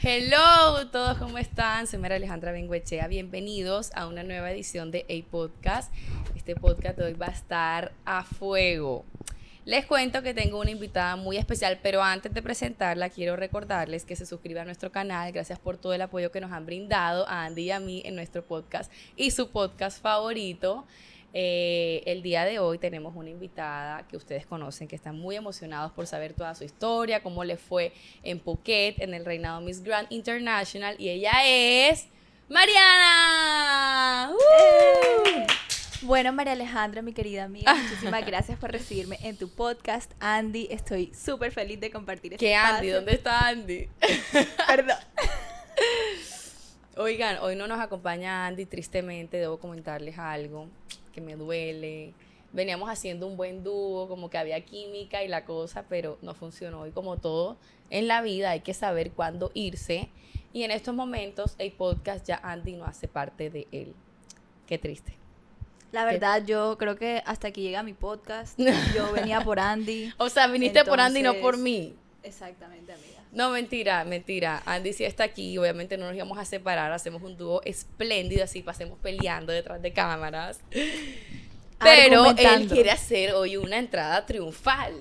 Hello, todos, ¿cómo están? Soy María Alejandra Benguechea. Bienvenidos a una nueva edición de A Podcast. Este podcast hoy va a estar a fuego. Les cuento que tengo una invitada muy especial, pero antes de presentarla, quiero recordarles que se suscriban a nuestro canal. Gracias por todo el apoyo que nos han brindado a Andy y a mí en nuestro podcast y su podcast favorito. Eh, el día de hoy tenemos una invitada que ustedes conocen, que están muy emocionados por saber toda su historia, cómo le fue en Phuket, en el reinado Miss Grand International, y ella es Mariana. ¡Uh! Bueno, María Alejandra, mi querida amiga, muchísimas gracias por recibirme en tu podcast. Andy, estoy súper feliz de compartir este ¿Qué Andy? ¿Dónde está Andy? Perdón. Oigan, hoy no nos acompaña Andy, tristemente, debo comentarles algo me duele. Veníamos haciendo un buen dúo, como que había química y la cosa, pero no funcionó. Y como todo en la vida, hay que saber cuándo irse. Y en estos momentos, el podcast ya Andy no hace parte de él. Qué triste. La verdad, yo creo que hasta aquí llega mi podcast. Yo venía por Andy. o sea, viniste por Andy, no por mí. Exactamente, amiga. No, mentira, mentira. Andy sí está aquí. Obviamente no nos íbamos a separar. Hacemos un dúo espléndido, así pasemos peleando detrás de cámaras. Pero él quiere hacer hoy una entrada triunfal.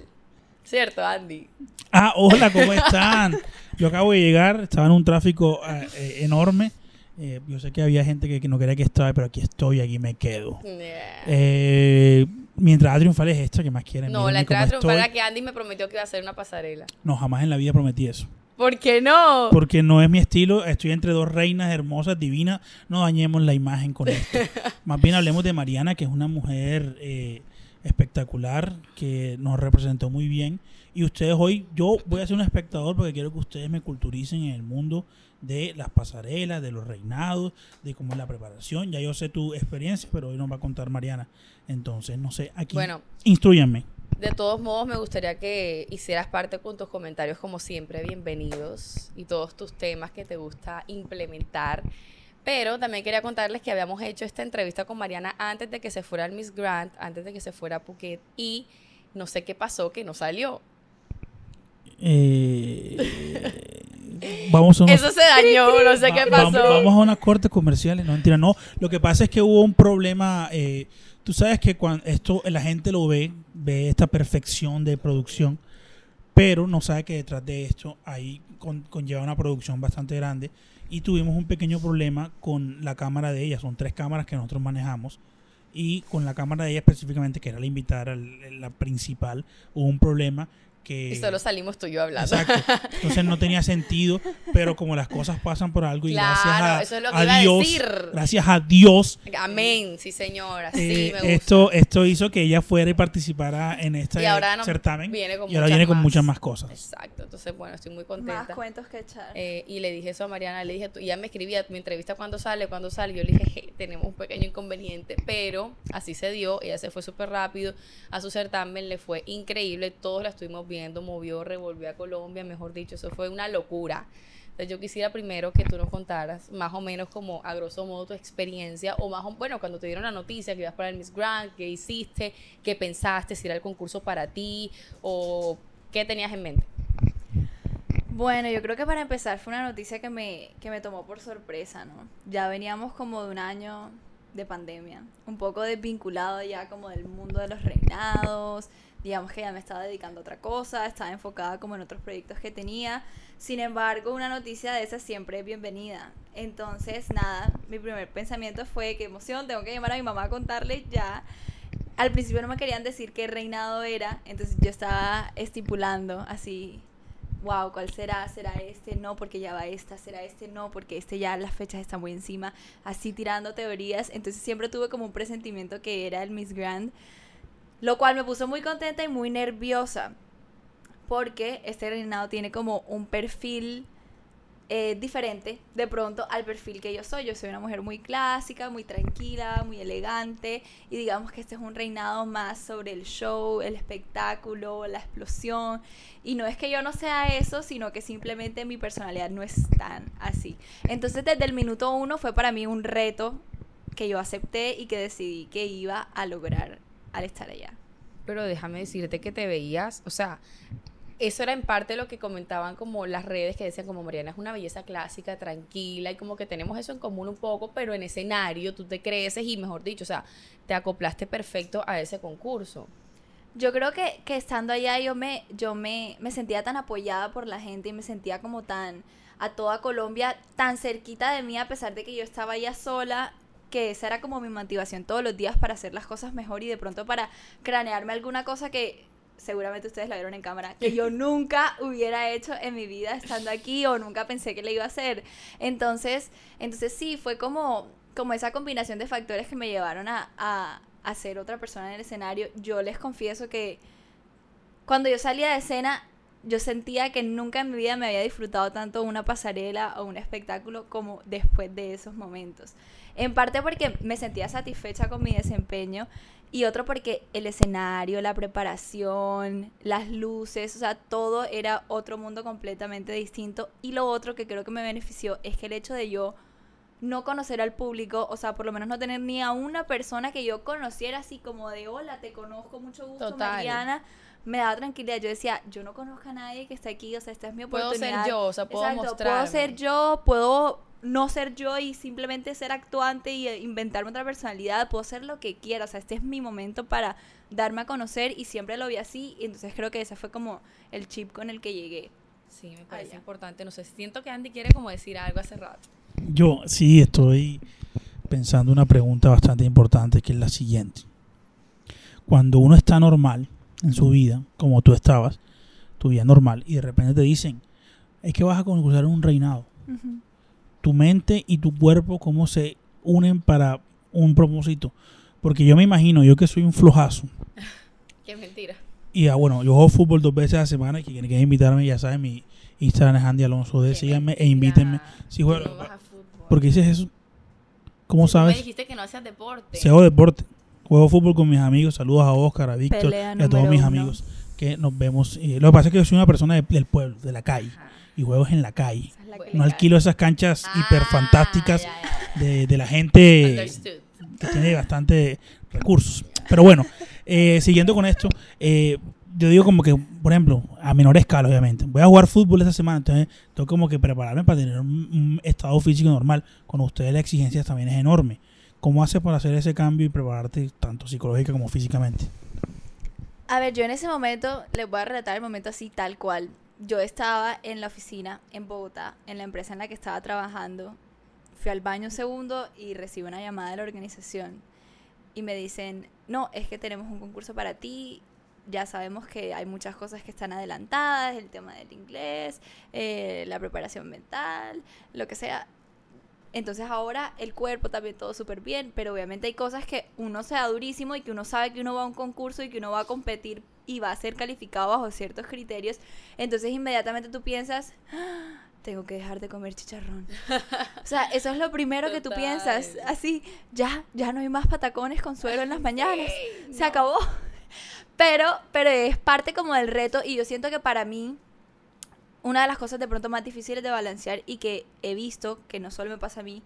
¿Cierto, Andy? Ah, hola, ¿cómo están? Yo acabo de llegar, estaba en un tráfico eh, eh, enorme. Eh, yo sé que había gente que, no quería que estaba, pero aquí estoy, aquí me quedo. Eh, mi entrada triunfal es esta que más quieren. No, la entrada triunfal es que Andy me prometió que iba a hacer una pasarela. No, jamás en la vida prometí eso. ¿Por qué no? Porque no es mi estilo. Estoy entre dos reinas hermosas, divinas. No dañemos la imagen con esto. más bien hablemos de Mariana, que es una mujer eh, espectacular, que nos representó muy bien. Y ustedes hoy, yo voy a ser un espectador porque quiero que ustedes me culturicen en el mundo de las pasarelas, de los reinados, de cómo es la preparación. Ya yo sé tu experiencia, pero hoy nos va a contar Mariana. Entonces, no sé, aquí bueno, instruyanme. De todos modos, me gustaría que hicieras parte con tus comentarios, como siempre, bienvenidos y todos tus temas que te gusta implementar. Pero también quería contarles que habíamos hecho esta entrevista con Mariana antes de que se fuera al Miss Grant, antes de que se fuera a Phuket, y no sé qué pasó, que no salió. Eh, vamos a Eso se dañó, no sé qué pasó. Vamos, a unas cortes comerciales, no mentira, no. Lo que pasa es que hubo un problema. Eh, tú sabes que cuando esto la gente lo ve, ve esta perfección de producción, pero no sabe que detrás de esto ahí conlleva una producción bastante grande. Y tuvimos un pequeño problema con la cámara de ella. Son tres cámaras que nosotros manejamos y con la cámara de ella específicamente, que era la invitada, la principal, hubo un problema y solo salimos tú y yo hablando. Exacto. Entonces no tenía sentido, pero como las cosas pasan por algo y gracias a, Dios, gracias a Dios. Amén, sí señora, sí eh, me gusta. Esto, esto hizo que ella fuera y participara en este certamen viene con y ahora viene con muchas más cosas. Exacto, entonces bueno, estoy muy contenta. Más cuentos que echar. Eh, y le dije eso a Mariana, le dije, y ella me escribía, mi entrevista cuando sale, cuando sale, yo le dije, tenemos un pequeño inconveniente, pero así se dio, ella se fue súper rápido, a su certamen le fue increíble, todos la estuvimos viendo movió, revolvió a Colombia, mejor dicho, eso fue una locura. Entonces yo quisiera primero que tú nos contaras más o menos como a grosso modo tu experiencia o más o bueno, cuando te dieron la noticia que ibas para el Miss Grant, qué hiciste, qué pensaste, si era el concurso para ti o qué tenías en mente. Bueno, yo creo que para empezar fue una noticia que me, que me tomó por sorpresa, ¿no? Ya veníamos como de un año de pandemia, un poco desvinculado ya como del mundo de los reinados, digamos que ya me estaba dedicando a otra cosa, estaba enfocada como en otros proyectos que tenía. Sin embargo, una noticia de esa siempre es bienvenida. Entonces, nada, mi primer pensamiento fue, qué emoción, tengo que llamar a mi mamá a contarle ya. Al principio no me querían decir qué reinado era, entonces yo estaba estipulando así, wow, ¿cuál será? ¿Será este? No, porque ya va esta, ¿será este? No, porque este ya las fechas están muy encima, así tirando teorías. Entonces siempre tuve como un presentimiento que era el Miss Grand lo cual me puso muy contenta y muy nerviosa. Porque este reinado tiene como un perfil eh, diferente de pronto al perfil que yo soy. Yo soy una mujer muy clásica, muy tranquila, muy elegante. Y digamos que este es un reinado más sobre el show, el espectáculo, la explosión. Y no es que yo no sea eso, sino que simplemente mi personalidad no es tan así. Entonces desde el minuto uno fue para mí un reto que yo acepté y que decidí que iba a lograr al estar allá. Pero déjame decirte que te veías, o sea, eso era en parte lo que comentaban como las redes que decían como Mariana es una belleza clásica, tranquila y como que tenemos eso en común un poco, pero en escenario tú te creces y mejor dicho, o sea, te acoplaste perfecto a ese concurso. Yo creo que, que estando allá yo me, yo me, me sentía tan apoyada por la gente y me sentía como tan a toda Colombia, tan cerquita de mí a pesar de que yo estaba allá sola que esa era como mi motivación todos los días para hacer las cosas mejor y de pronto para cranearme alguna cosa que seguramente ustedes la vieron en cámara, que yo nunca hubiera hecho en mi vida estando aquí o nunca pensé que le iba a hacer. Entonces, entonces sí, fue como, como esa combinación de factores que me llevaron a, a, a ser otra persona en el escenario. Yo les confieso que cuando yo salía de escena, yo sentía que nunca en mi vida me había disfrutado tanto una pasarela o un espectáculo como después de esos momentos. En parte porque me sentía satisfecha con mi desempeño y otro porque el escenario, la preparación, las luces, o sea, todo era otro mundo completamente distinto. Y lo otro que creo que me benefició es que el hecho de yo no conocer al público, o sea, por lo menos no tener ni a una persona que yo conociera así como de hola, te conozco, mucho gusto, Total. Mariana, me daba tranquilidad. Yo decía, yo no conozco a nadie que esté aquí, o sea, esta es mi oportunidad. Puedo ser yo, o sea, puedo Exacto, mostrarme. puedo ser yo, puedo no ser yo y simplemente ser actuante y eh, inventarme otra personalidad, puedo ser lo que quiera, o sea, este es mi momento para darme a conocer y siempre lo vi así, y entonces creo que ese fue como el chip con el que llegué. Sí, me parece Allá. importante. No sé, siento que Andy quiere como decir algo hace rato. Yo sí estoy pensando una pregunta bastante importante que es la siguiente. Cuando uno está normal en su vida, como tú estabas, tu vida normal, y de repente te dicen, es que vas a concursar en un reinado. Tu mente y tu cuerpo, cómo se unen para un propósito. Porque yo me imagino, yo que soy un flojazo, Qué mentira. y ah, bueno, yo juego fútbol dos veces a la semana, y quien quiera invitarme, ya saben, mi Instagram es Andy Alonso D, síganme e invítenme. Si juego, no vas a fútbol. ¿Por qué dices eso? ¿Cómo Tú sabes? me dijiste que no hacías deporte. Si hago deporte. Juego fútbol con mis amigos. Saludos a Oscar, a Víctor y a todos mis uno. amigos que nos vemos. Eh, lo que pasa es que yo soy una persona de- del pueblo, de la calle. Ajá. Y juego en la calle. Esa es la Bueno. que No alquilo esas canchas Ah, hiper fantásticas ya, ya, ya. de, de la gente Understood. que tiene bastante recursos. Pero bueno, eh, siguiendo con esto, eh, yo digo como que, por ejemplo, a menor escala, obviamente, voy a jugar fútbol esta semana, entonces tengo como que prepararme para tener un, un estado físico normal. Con ustedes la exigencia también es enorme. ¿Cómo haces para hacer ese cambio y prepararte tanto psicológica como físicamente? A ver, yo en ese momento, les voy a relatar el momento así tal cual. Yo estaba en la oficina en Bogotá, en la empresa en la que estaba trabajando. Fui al baño un segundo y recibí una llamada de la organización. Y me dicen, no, es que tenemos un concurso para ti. Ya sabemos que hay muchas cosas que están adelantadas, el tema del inglés, eh, la preparación mental, lo que sea. Entonces ahora el cuerpo también todo súper bien, pero obviamente hay cosas que uno se da durísimo y que uno sabe que uno va a un concurso y que uno va a competir y va a ser calificado bajo ciertos criterios. Entonces inmediatamente tú piensas, "Ah, tengo que dejar de comer chicharrón. o sea, eso es lo primero que tú piensas. Así, ya, ya no hay más patacones con suero en las mañanas. Se acabó. Pero, pero es parte como del reto y yo siento que para mí una de las cosas de pronto más difíciles de balancear y que he visto, que no solo me pasa a mí,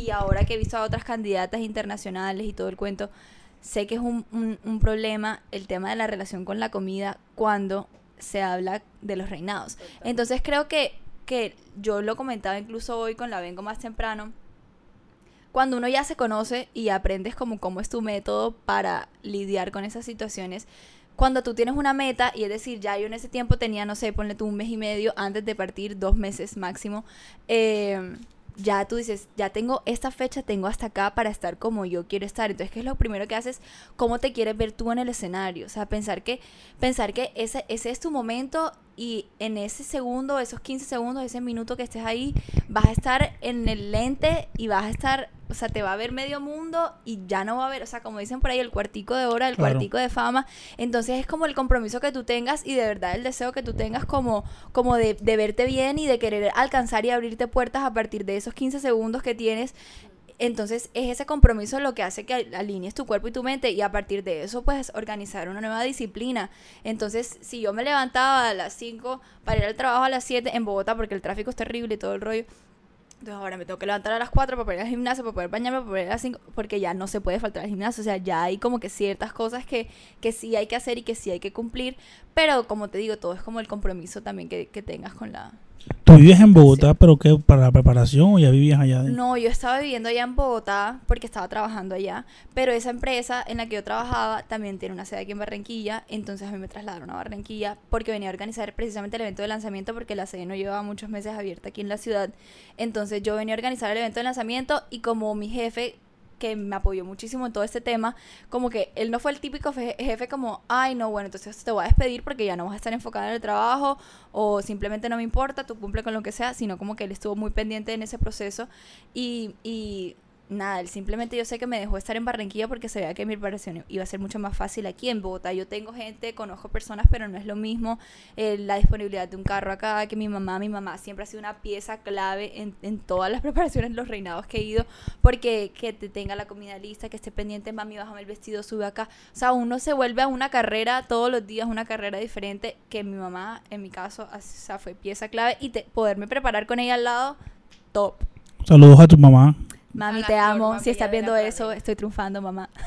y ahora que he visto a otras candidatas internacionales y todo el cuento, sé que es un, un- un problema el tema de la relación con la comida cuando se habla de los reinados. Entonces creo que, que yo lo comentaba incluso hoy con la Vengo más temprano, cuando uno ya se conoce y aprendes como cómo es tu método para lidiar con esas situaciones, cuando tú tienes una meta, y es decir, ya yo en ese tiempo tenía, no sé, ponle tú un mes y medio antes de partir, dos meses máximo, eh, ya tú dices, ya tengo esta fecha, tengo hasta acá para estar como yo quiero estar. Entonces, ¿qué es lo primero que haces? ¿Cómo te quieres ver tú en el escenario? O sea, pensar que, pensar que ese, ese es tu momento y en ese segundo, esos 15 segundos, ese minuto que estés ahí, vas a estar en el lente y vas a estar, o sea, te va a ver medio mundo y ya no va a haber, o sea, como dicen por ahí, el cuartico de hora, el Claro. cuartico de fama. Entonces es como el compromiso que tú tengas y de verdad el deseo que tú tengas como, como de, de verte bien y de querer alcanzar y abrirte puertas a partir de esos 15 segundos que tienes. Entonces es ese compromiso lo que hace que al- alinees tu cuerpo y tu mente y a partir de eso pues organizar una nueva disciplina. Entonces si yo me levantaba a las 5 para ir al trabajo a las 7 en Bogotá porque el tráfico es terrible y todo el rollo, Entonces ahora me tengo que levantar a las 4 para poder ir al gimnasio, para poder bañarme, para poder ir a las 5, porque ya no se puede faltar al gimnasio. O sea, ya hay como que ciertas cosas que, que sí hay que hacer y que sí hay que cumplir. Pero como te digo, todo es como el compromiso también que, que tengas con la, ¿Tú vives en Bogotá, pero qué? ¿Para la preparación o ya vivías allá? de- No, yo estaba viviendo allá en Bogotá porque estaba trabajando allá, pero esa empresa en la que yo trabajaba también tiene una sede aquí en Barranquilla, entonces a mí me trasladaron a Barranquilla porque venía a organizar precisamente el evento de lanzamiento porque la sede no llevaba muchos meses abierta aquí en la ciudad, entonces yo venía a organizar el evento de lanzamiento y como mi jefe que me apoyó muchísimo en todo este tema, como que él no fue el típico fe- jefe como, ay, no, bueno, entonces te voy a despedir porque ya no vas a estar enfocada en el trabajo o simplemente no me importa, tú cumple con lo que sea, sino como que él estuvo muy pendiente en ese proceso y, y nada, él simplemente yo sé que me dejó estar en Barranquilla porque se veía que mi preparación iba a ser mucho más fácil aquí en Bogotá. Yo tengo gente, conozco personas, pero no es lo mismo eh, la disponibilidad de un carro acá, que mi mamá, mi mamá siempre ha sido una pieza clave en, en todas las preparaciones, los reinados que he ido, porque que te tenga la comida lista, que esté pendiente, mami, bájame el vestido, sube acá. O sea, uno se vuelve a una carrera todos los días, una carrera diferente, que mi mamá, en mi caso, o sea, fue pieza clave y te- poderme preparar con ella al lado, top. Saludos a tu mamá. Mami, te amo. Si estás viendo eso, estoy triunfando, mamá.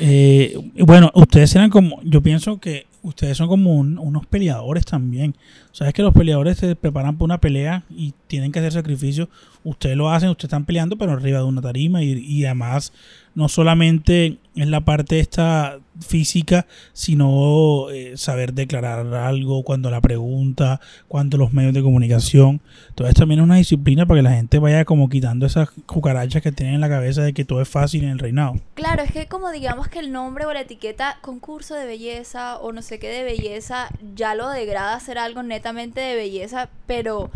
Eh, bueno, ustedes eran como, yo pienso que ustedes son como un- unos peleadores también. Sabes que los peleadores se preparan para una pelea y tienen que hacer sacrificios. Ustedes lo hacen, ustedes están peleando, pero arriba de una tarima y, y además no solamente es la parte esta física, sino eh, saber declarar algo cuando la pregunta, cuando los medios de comunicación. Entonces también es una disciplina para que la gente vaya como quitando esas cucarachas que tienen en la cabeza de que todo es fácil en el reinado. Claro, es que como digamos que el nombre o la etiqueta concurso de belleza o no sé qué de belleza ya lo degrada a ser algo netamente de belleza, pero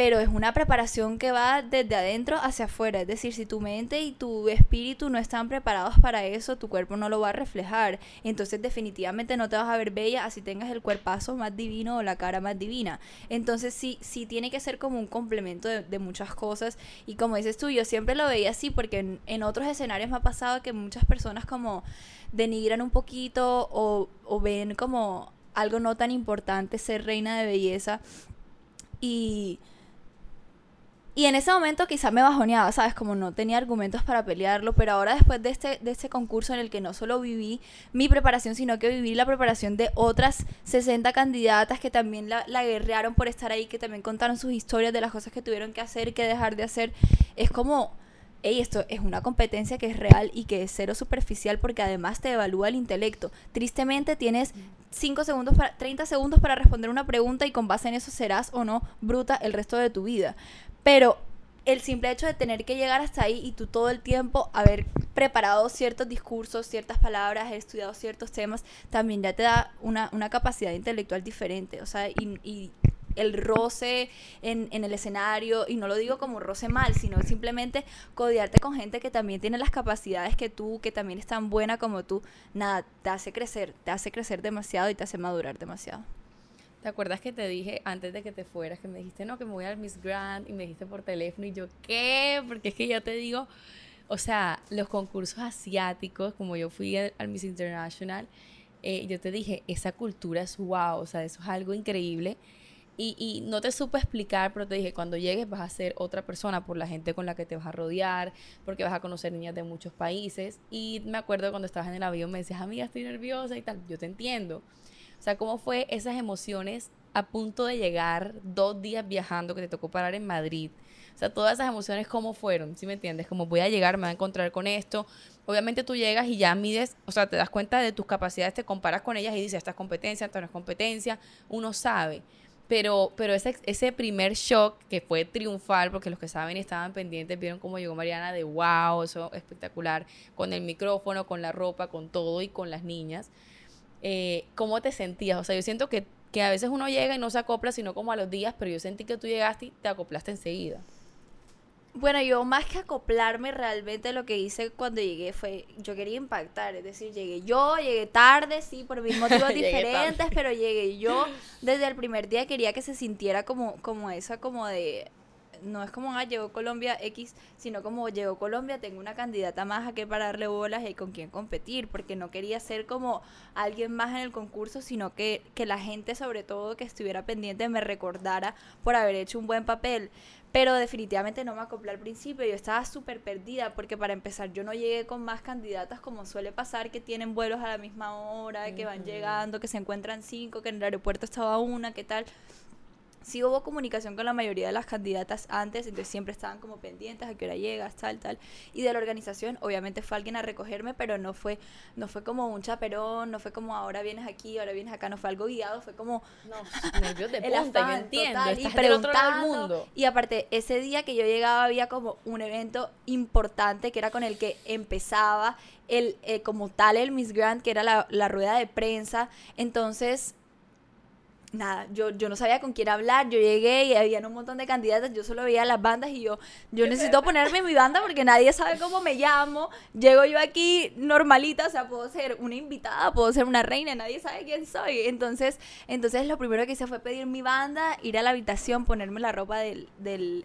pero es una preparación que va desde adentro hacia afuera, es decir, si tu mente y tu espíritu no están preparados para eso, tu cuerpo no lo va a reflejar, entonces definitivamente no te vas a ver bella así tengas el cuerpazo más divino o la cara más divina. Entonces sí, sí tiene que ser como un complemento de, muchas cosas. Y como dices tú, yo siempre lo veía así porque en, en otros escenarios me ha pasado que muchas personas como denigran un poquito o, o ven como algo no tan importante ser reina de belleza. Y... Y en ese momento quizá me bajoneaba, ¿sabes? Como no tenía argumentos para pelearlo, pero ahora después de este, de este concurso en el que no solo viví mi preparación, sino que viví la preparación de otras 60 candidatas que también la, la guerrearon por estar ahí, que también contaron sus historias de las cosas que tuvieron que hacer que dejar de hacer, es como, hey, esto es una competencia que es real y que es cero superficial porque además te evalúa el intelecto. Tristemente tienes 5 segundos para, 30 segundos para responder una pregunta y con base en eso serás o no bruta el resto de tu vida. Pero el simple hecho de tener que llegar hasta ahí y tú todo el tiempo haber preparado ciertos discursos, ciertas palabras, haber estudiado ciertos temas, también ya te da una, una capacidad intelectual diferente. O sea, y, y el roce en, en el escenario, y no lo digo como roce mal, sino simplemente codearte con gente que también tiene las capacidades que tú, que también es tan buena como tú, nada, te hace crecer, te hace crecer demasiado y te hace madurar demasiado. ¿Te acuerdas que te dije antes de que te fueras que me dijiste, no, que me voy al Miss Grand y me dijiste por teléfono y yo, ¿qué? Porque es que yo te digo, o sea, los concursos asiáticos, como yo fui al Miss International, eh, yo te dije, esa cultura es wow, o sea, eso es algo increíble. Y, no te supe explicar, pero te dije, cuando llegues vas a ser otra persona por la gente con la que te vas a rodear, porque vas a conocer niñas de muchos países. Y me acuerdo cuando estabas en el avión me decías, amiga, estoy nerviosa y tal. Yo te entiendo. O sea, ¿cómo fue esas emociones a punto de llegar dos días viajando que te tocó parar en Madrid? O sea, todas esas emociones, ¿cómo fueron? ¿Sí me entiendes? Como voy a llegar, me voy a encontrar con esto. Obviamente tú llegas y ya mides, o sea, te das cuenta de tus capacidades, te comparas con ellas y dices, esta es competencia, esta no es competencia. Uno sabe. Pero, pero ese, ese primer shock que fue triunfal, porque los que saben y estaban pendientes vieron cómo llegó Mariana de wow, eso espectacular, con el micrófono, con la ropa, con todo y con las niñas eh, ¿cómo te sentías? O sea, yo siento que, que a veces uno llega y no se acopla, sino como a los días, pero yo sentí que tú llegaste y te acoplaste enseguida. Bueno, yo más que acoplarme realmente lo que hice cuando llegué fue, yo quería impactar, es decir, llegué yo, llegué tarde, sí, por mil motivos diferentes, pero llegué yo, desde el primer día quería que se sintiera como, como esa, como de, no es como, ah, llegó Colombia X, sino como llegó Colombia, tengo una candidata más a que pararle bolas y con quién competir, porque no quería ser como alguien más en el concurso, sino que, que la gente sobre todo que estuviera pendiente me recordara por haber hecho un buen papel. Pero definitivamente no me acoplé al principio, yo estaba súper perdida porque para empezar yo no llegué con más candidatas como suele pasar, que tienen vuelos a la misma hora, que van llegando, que se encuentran cinco, que en el aeropuerto estaba una, ¿qué tal? Sí hubo comunicación con la mayoría de las candidatas antes, entonces siempre estaban como pendientes a qué hora llegas, tal, tal. Y de la organización, obviamente fue alguien a recogerme, pero no fue, no fue como un chaperón, no fue como ahora vienes aquí, ahora vienes acá, no fue algo guiado, fue como No, nervios de el punta, yo entiendo. total, y Estás del otro lado del preguntando. mundo. Y aparte, ese día que yo llegaba había como un evento importante que era con el que empezaba el eh, como tal el Miss Grand, que era la, la rueda de prensa. Entonces, nada, yo, yo no sabía con quién hablar, yo llegué y había un montón de candidatas, yo solo veía las bandas y yo, yo necesito ponerme mi banda porque nadie sabe cómo me llamo, llego yo aquí normalita, o sea, puedo ser una invitada, puedo ser una reina, nadie sabe quién soy, entonces, entonces lo primero que hice fue pedir mi banda, ir a la habitación, ponerme la ropa del, del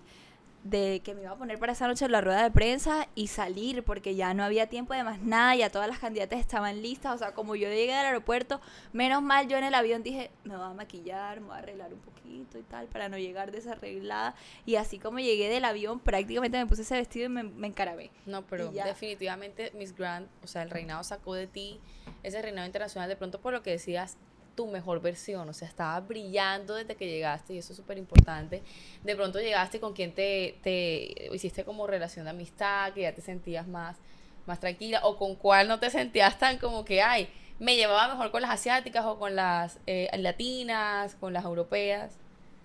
de que me iba a poner para esa noche en la rueda de prensa y salir porque ya no había tiempo de más nada, ya todas las candidatas estaban listas, o sea, como yo llegué al aeropuerto, menos mal yo en el avión dije, me voy a maquillar, me voy a arreglar un poquito y tal, para no llegar desarreglada, y así como llegué del avión, prácticamente me puse ese vestido y me, me encarabé. No, pero definitivamente Miss Grant, o sea, el reinado sacó de ti ese reinado internacional. De pronto por lo que decías tu mejor versión, o sea, estaba brillando desde que llegaste y eso es súper importante. De pronto llegaste con quien te, te hiciste como relación de amistad, que ya te sentías más, más tranquila, o con cuál no te sentías tan como que, ay, me llevaba mejor con las asiáticas o con las eh, latinas, con las europeas.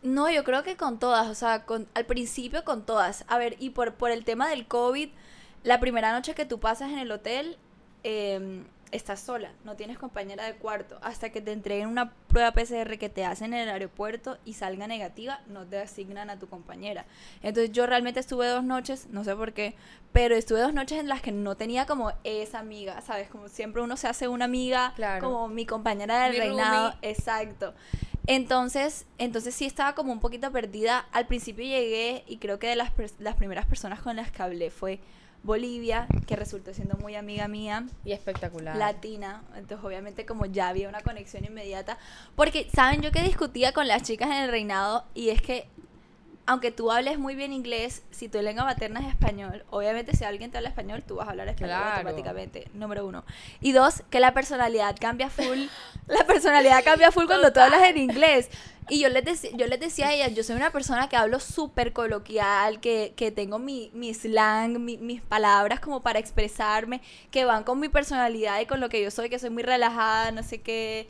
No, yo creo que con todas, o sea, con, al principio con todas. A ver, y por, por el tema del COVID, la primera noche que tú pasas en el hotel, eh, estás sola, no tienes compañera de cuarto. Hasta que te entreguen una prueba PCR que te hacen en el aeropuerto y salga negativa, no te asignan a tu compañera. Entonces yo realmente estuve dos noches, no sé por qué, pero estuve dos noches en las que no tenía como esa amiga, ¿sabes? Como siempre uno se hace una amiga, Claro. como mi compañera del Mi reinado. roomie. Exacto. Entonces, entonces sí estaba como un poquito perdida. Al principio llegué y creo que de las, las primeras personas con las que hablé fue Bolivia, que resultó siendo muy amiga mía, Y espectacular. latina. Entonces, obviamente, como ya había una conexión inmediata. Porque, ¿saben? Yo que discutía con las chicas en el reinado y es que aunque tú hables muy bien inglés, si tu lengua materna es español, obviamente si alguien te habla español, tú vas a hablar español Claro. automáticamente, número uno. Y dos, que la personalidad cambia full, la personalidad cambia full cuando tú hablas en inglés. Y yo les, dec- yo les decía a ellas, yo soy una persona que hablo súper coloquial, que, que tengo mi, mi slang, mi- mis palabras como para expresarme, que van con mi personalidad y con lo que yo soy, que soy muy relajada, no sé qué,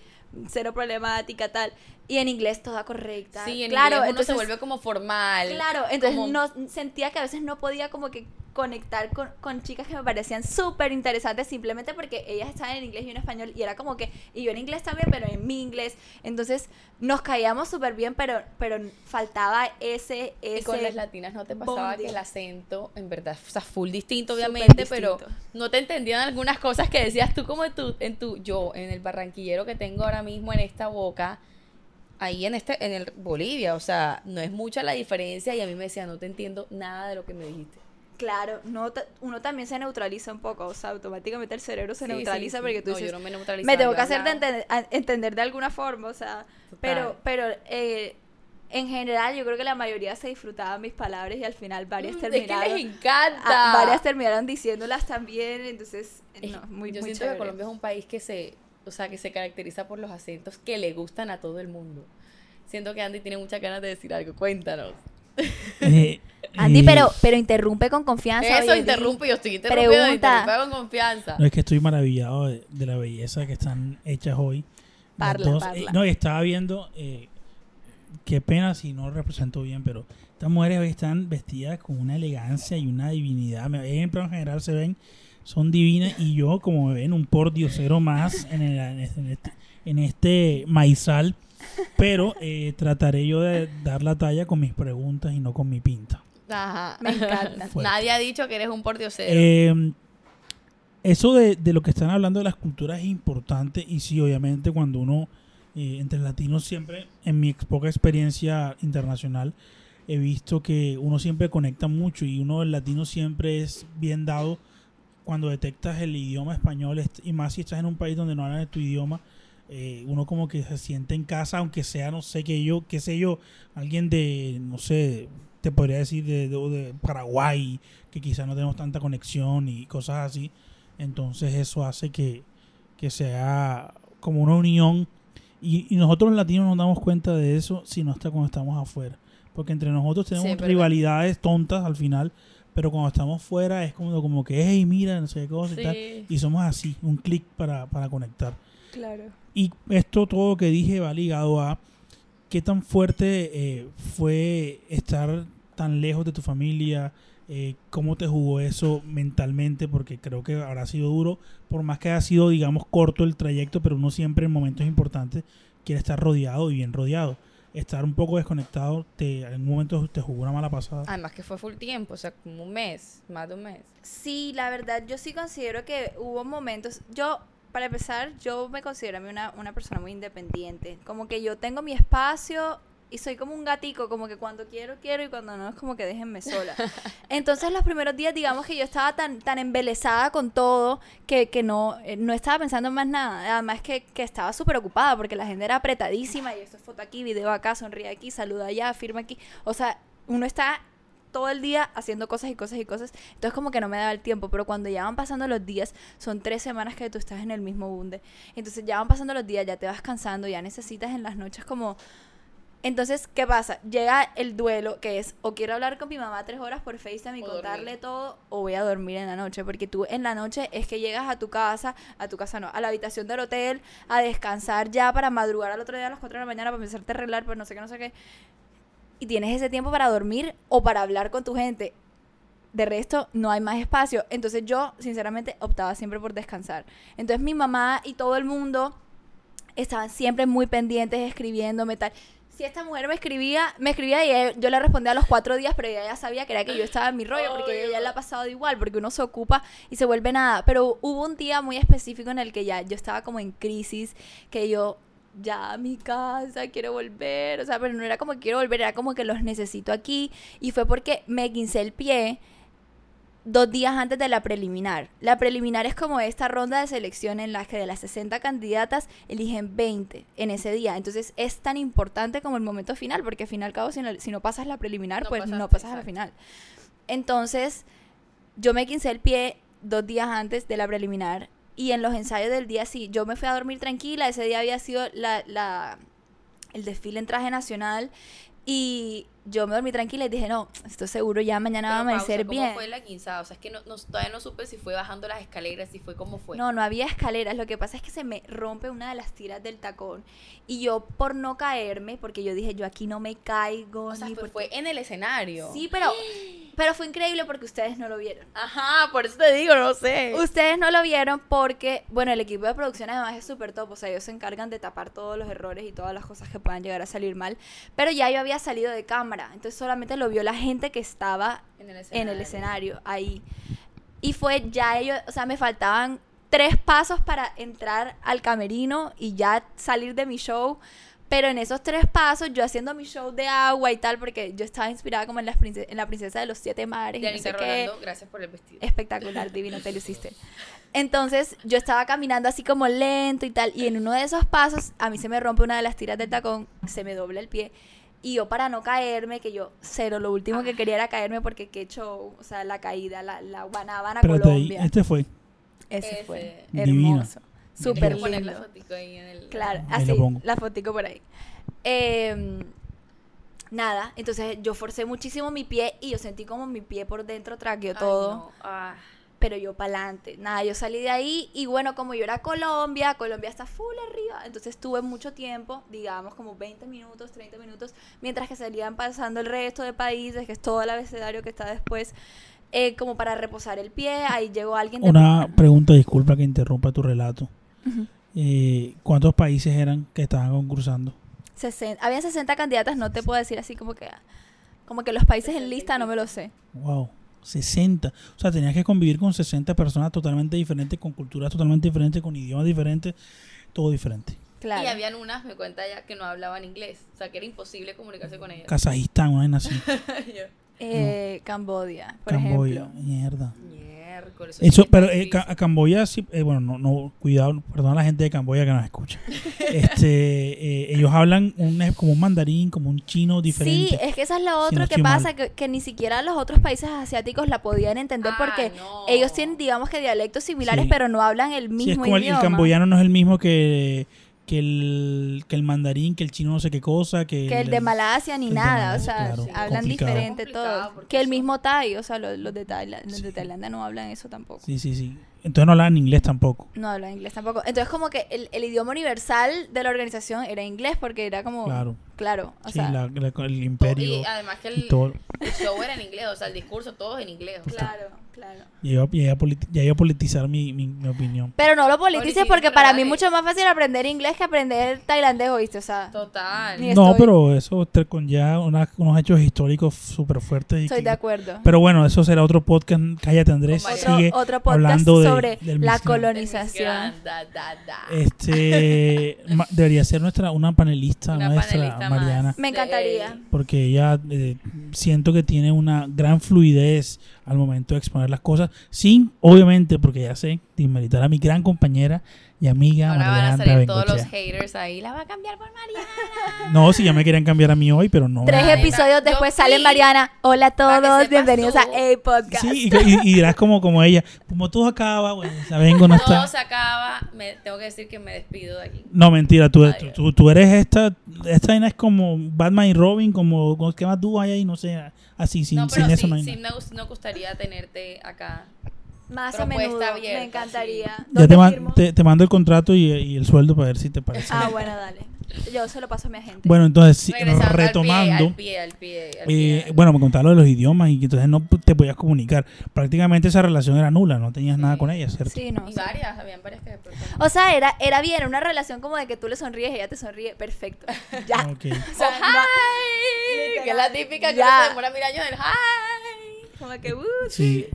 cero problemática, tal. Y en inglés toda correcta. Sí, en claro, inglés uno entonces, se vuelve como formal. Claro, entonces como- no sentía que a veces no podía como que conectar con, con chicas que me parecían súper interesantes simplemente porque ellas estaban en inglés y yo en español y era como que, y yo en inglés también, pero en mi inglés. Entonces nos caíamos súper bien, pero, pero faltaba ese, ese... Y con las latinas no te pasaba bonding. que el acento, en verdad, o sea, full distinto, obviamente, pero no te entendían algunas cosas que decías tú como en tu, en tu, yo, en el barranquillero que tengo ahora mismo en esta boca, ahí en este, en el Bolivia, o sea, no es mucha la diferencia y a mí me decía, no te entiendo nada de lo que me dijiste. Claro, no uno también se neutraliza un poco, o sea, automáticamente el cerebro se Sí, neutraliza sí. porque tú No, dices, yo no me me tengo que hacer de entender, de alguna forma, o sea, pero, pero eh, en general yo creo que la mayoría se disfrutaba mis palabras y al final varias Mm, es que terminaron, les encanta. ah, varias terminaron diciéndolas también, entonces, Es- no, muy, yo muy siento chévere. que Colombia es un país que se, o sea, que se caracteriza por los acentos que le gustan a todo el mundo. Siento que Andy tiene muchas ganas de decir algo. Cuéntanos. Eh, Andy, eh, pero, pero interrumpe con confianza. Eso oye, interrumpe, yo estoy interrumpiendo, Pregunta. interrumpe con confianza. No, es que estoy maravillado de, de la belleza que están hechas hoy. Parla, dos. parla. Eh, no, y estaba viendo, eh, qué pena si no represento bien, pero estas mujeres hoy están vestidas con una elegancia y una divinidad. En general se ven, son divinas y yo como me ven un por diosero más en, el- en este, en este- en este maizal. Pero eh, trataré yo de dar la talla con mis preguntas y no con mi pinta. Ajá. Me encanta. Fuerte. Nadie ha dicho que eres un pordiosero. Eh, eso de, de lo que están hablando de las culturas es importante y sí, obviamente cuando uno, eh, entre latinos siempre, en mi ex- poca experiencia internacional, he visto que uno siempre conecta mucho y uno el latino siempre es bien dado cuando detectas el idioma español y más si estás en un país donde no hablan tu idioma eh, uno como que se siente en casa aunque sea no sé qué yo qué sé yo alguien de no sé te podría decir de, de- de Paraguay que quizás no tenemos tanta conexión y cosas así. Entonces eso hace que, que sea como una unión. Y, y nosotros los latinos nos damos cuenta de eso si no está cuando estamos afuera. Porque entre nosotros tenemos Sí, rivalidades tontas al final pero cuando estamos fuera es como, como que hey mira no sé qué cosa y tal y somos así un clic para, para conectar Claro. y esto todo que dije va ligado a qué tan fuerte eh, fue estar tan lejos de tu familia, eh, cómo te jugó eso mentalmente, porque creo que habrá sido duro, por más que haya sido, digamos, corto el trayecto, pero uno siempre en momentos importantes quiere estar rodeado y bien rodeado. Estar un poco desconectado, te, en un momento te jugó una mala pasada. Además que fue full tiempo, o sea, como un mes, más de un mes. Sí, la verdad, yo sí considero que hubo momentos. Yo, para empezar, yo me considero a mí una, una persona muy independiente. Como que yo tengo mi espacio y soy como un gatico, como que cuando quiero, quiero y cuando no es como que déjenme sola. Entonces, los primeros días, digamos que yo estaba tan, tan embelesada con todo que, que no, eh, no estaba pensando en más nada. Además, que, que estaba súper ocupada porque la gente era apretadísima y esto es foto aquí, video acá, sonríe aquí, saluda allá, firma aquí. O sea, uno está todo el día haciendo cosas y cosas y cosas. Entonces como que no me daba el tiempo, pero cuando ya van pasando los días, son tres semanas que tú estás en el mismo bunde. Entonces ya van pasando los días, ya te vas cansando, ya necesitas en las noches como... Entonces, ¿qué pasa? Llega el duelo, que es o quiero hablar con mi mamá tres horas por FaceTime y O contarle dormir. todo, o voy a dormir en la noche, porque tú en la noche es que llegas a tu casa, a tu casa no, a la habitación del hotel, a descansar ya para madrugar al otro día a las 4 de la mañana para empezarte a arreglar, pues no sé qué, no sé qué y tienes ese tiempo para dormir o para hablar con tu gente. De resto, no hay más espacio. Entonces yo, sinceramente, optaba siempre por descansar. Entonces mi mamá y todo el mundo estaban siempre muy pendientes, escribiéndome tal. Si esta mujer me escribía, me escribía y yo le respondía a los cuatro días, pero ella ya sabía que era que yo estaba en mi rollo, porque ella ya le ha pasado de igual, porque uno se ocupa y se vuelve nada. Pero hubo un día muy específico en el que ya yo estaba como en crisis, que yo ya a mi casa, quiero volver, o sea, pero no era como que quiero volver, era como que los necesito aquí y fue porque me quince el pie dos días antes de la preliminar. La preliminar es como esta ronda de selección en la que de las 60 candidatas eligen 20 en ese día. Entonces es tan importante como el momento final, porque al fin y al cabo si no, si no pasas la preliminar, No pues no pasas a la final. Entonces yo me quince el pie dos días antes de la preliminar y en los ensayos del día sí, yo me fui a dormir tranquila, ese día había sido la, la, el desfile en traje nacional y yo me dormí tranquila y dije, no, esto seguro ya mañana va a Pero, amanecer pausa, ¿Cómo bien. fue la quinzada? O sea, es que no, no- todavía no supe si fue bajando las escaleras, si fue cómo fue. No, no había escaleras. Lo que pasa es que se me rompe una de las tiras del tacón. Y yo, por no caerme, porque yo dije, yo aquí no me caigo. o sea, ni fue, porque- fue en el escenario. Sí, pero, pero fue increíble porque ustedes no lo vieron. Ajá, por eso te digo, no sé. Ustedes no lo vieron porque, bueno, el equipo de producción además es súper top, o sea, ellos se encargan de tapar todos los errores y todas las cosas que puedan llegar a salir mal, pero ya yo había salido de cámara, entonces solamente lo vio la gente que estaba En el en el escenario ahí. Y fue ya ellos, o sea, me faltaban tres pasos para entrar al camerino y ya salir de mi show. Pero en esos tres pasos, yo haciendo mi show de agua y tal, porque yo estaba inspirada como en, las prince- en la princesa de los siete mares y no sé qué gracias por el vestido. espectacular, divino, te luciste. Entonces yo estaba caminando así como lento y tal, y en uno de esos pasos a mí se me rompe una de las tiras del tacón, se me dobla el pie, y yo para no caerme, que yo cero, lo último que quería era caerme porque qué show, o sea, la caída, la, la Guanábana, ahí, Colombia. este fue. Ese, Ese. fue Divino. hermoso, súper que poner la lindo. fotico ahí en el... Claro, Ahí así, la fotico por ahí. Eh, nada, entonces yo forcé muchísimo mi pie y yo sentí como mi pie por dentro traqueó todo. no. Ah. pero yo para adelante. Nada, yo salí de ahí y bueno, como yo era Colombia, Colombia está full arriba, entonces tuve mucho tiempo, digamos como 20 minutos, 30 minutos, mientras que salían pasando el resto de países, que es todo el abecedario que está después, eh, como para reposar el pie, ahí llegó alguien de... Una pregunta, disculpa que interrumpa tu relato. Eh, ¿Cuántos países eran que estaban concursando? 60, habían 60 candidatas, no te puedo decir así como que... Como que los países en lista no me lo sé. Wow, 60. O sea, tenías que convivir con 60 personas totalmente diferentes, con culturas totalmente diferentes, con idiomas diferentes, todo diferente. Claro. Y habían unas, me cuenta ya, que no hablaban inglés. O sea, que era imposible comunicarse con ellas. Kazajistán, una vaina así. Eh, Cambodia, por Camboya, ejemplo. mierda. Eso, es pero eh, a Camboya sí, eh, bueno, no, no, cuidado, perdón a la gente de Camboya que nos escucha. Este, eh, ellos hablan un, es como un mandarín, como un chino diferente. Sí, es que eso es otro no que pasa, que, que ni siquiera los otros países asiáticos la podían entender Ah, porque no. ellos tienen, digamos que dialectos similares, Sí. pero no hablan el Sí, mismo es como el, el idioma. camboyano no es el mismo que, que, el, que el mandarín, que el chino no sé qué cosa, que, que el de Malasia ni nada, o sea, claro, hablan complicado. diferente todo. Que el mismo Thai, o sea, los, los de, Tailandia, los de. Tailandia no hablan eso tampoco. Sí, sí, sí. Entonces no hablan inglés tampoco. No hablan inglés tampoco. Entonces como que el, el idioma universal de la organización era inglés porque era como... Claro. Claro, o sí, sea... la- la- el imperio Y además que y el, todo. el show era en inglés, o sea, el discurso todo en inglés. sea. Claro, claro. Ya iba, ya iba a politi- ya iba a politizar mi, mi, mi opinión. Pero no lo politices porque para mí es mucho más fácil aprender inglés que aprender tailandés, ¿oíste? O sea, Total. No, estoy- pero eso te- con ya una- unos hechos históricos súper fuertes. y estoy que- de acuerdo. Pero bueno, eso será otro podcast. Cállate, Andrés. Otro, Sigue otro podcast hablando de- sobre del la colonización. Grand, da, da, da. Este debería ser nuestra una panelista Una nuestra, panelista más. Mariana, Me encantaría. Porque ella eh, siento que tiene una gran fluidez al momento de exponer las cosas, sin obviamente, porque ya sé, desmeritar a mi gran compañera y amiga Ahora van a Mariana salir todos los haters ahí. La va a cambiar por Mariana. No, si ya me querían cambiar a mí hoy, pero no. Tres episodios yo después fui. sale Mariana. Hola a todos, bienvenidos tú. a A Podcast. Sí, y, y- y dirás como, como ella, como todo acaba, bueno, vengo no Todo está. se acaba. Me, tengo que decir que me despido de aquí. No, mentira, tú, tú, tú- tú eres esta, esta vaina es como Batman y Robin, como, ¿qué más tú hay ahí? No sé, así, sin, no, pero sin eso sí, no hay sí me, me gustaría tenerte acá. Más a menudo, abierta, me encantaría. Ya ¿Dónde te, ma- te, te mando el contrato y, y el sueldo para ver si te parece. Ah, bueno, dale. Yo se lo paso a mi agente. Bueno, entonces, sí, retomando, eh, bueno, me contaron lo de los idiomas y que entonces no te podías comunicar. Prácticamente esa relación era nula, no tenías nada con ella, ¿cierto? Sí, no. Y sí. varias, habían varias que. O sea, era, era bien, una relación como de que tú le sonríes y ella te sonríe. Perfecto. Ya. Ok. O sea, Oh, hi, que es la típica que se demora mil años del hi. Como que, uh, Sí,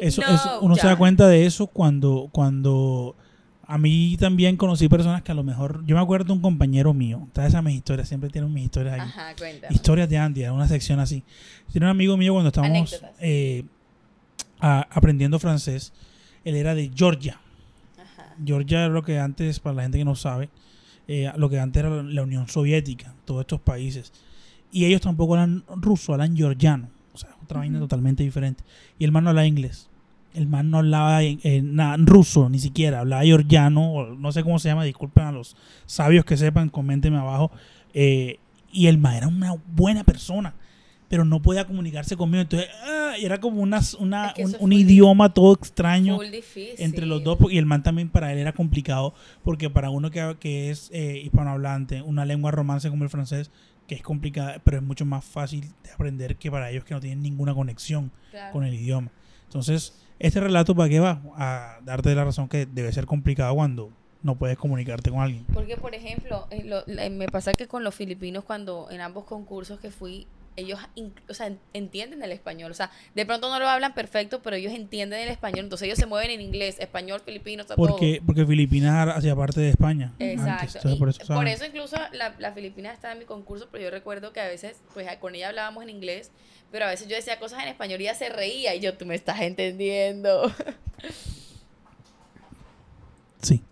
eso, No, eso- uno se da cuenta de eso cuando, cuando a mí también conocí personas que a lo mejor, yo me acuerdo de un compañero mío, todas esas mis historias, siempre tienen mis historias ahí. Ajá, cuenta. Historias de Andy, una sección así. Tiene un amigo mío cuando estábamos eh, a- aprendiendo francés, él era de Georgia. Ajá. Georgia era lo que antes, para la gente que no sabe, eh, lo que antes era la- Unión Soviética, todos estos países. Y ellos tampoco hablan ruso, hablan georgiano. O sea, otra vaina totalmente diferente. Y el man no hablaba inglés. El man no hablaba en- en nada ruso, ni siquiera. Hablaba georgiano, o no sé cómo se llama. Disculpen a los sabios que sepan, coméntenme abajo. Eh, y el man era una buena persona, pero no podía comunicarse conmigo. Entonces, ah, era como una, una- Es que un, idioma todo extraño entre los dos y el man también para él era complicado porque para uno que, que es eh, hispanohablante una lengua romance como el francés que es complicada pero es mucho más fácil de aprender que para ellos que no tienen ninguna conexión Claro. con el idioma. Entonces este relato para qué va a darte la razón que debe ser complicado cuando no puedes comunicarte con alguien. Porque, por ejemplo, en lo- me pasa que con los filipinos, cuando en ambos concursos que fui, ellos o sea, en- entienden el español. O sea, de pronto no lo hablan perfecto, pero ellos entienden el español. Entonces ellos se mueven en inglés, español, filipino, sea, porque porque Filipinas hacía parte de España Exacto. entonces por eso por saben. eso incluso la, la filipina estaba en mi concurso, pero yo recuerdo que a veces, pues con ella hablábamos en inglés, pero a veces yo decía cosas en español y ella se reía y yo, tú me estás entendiendo. sí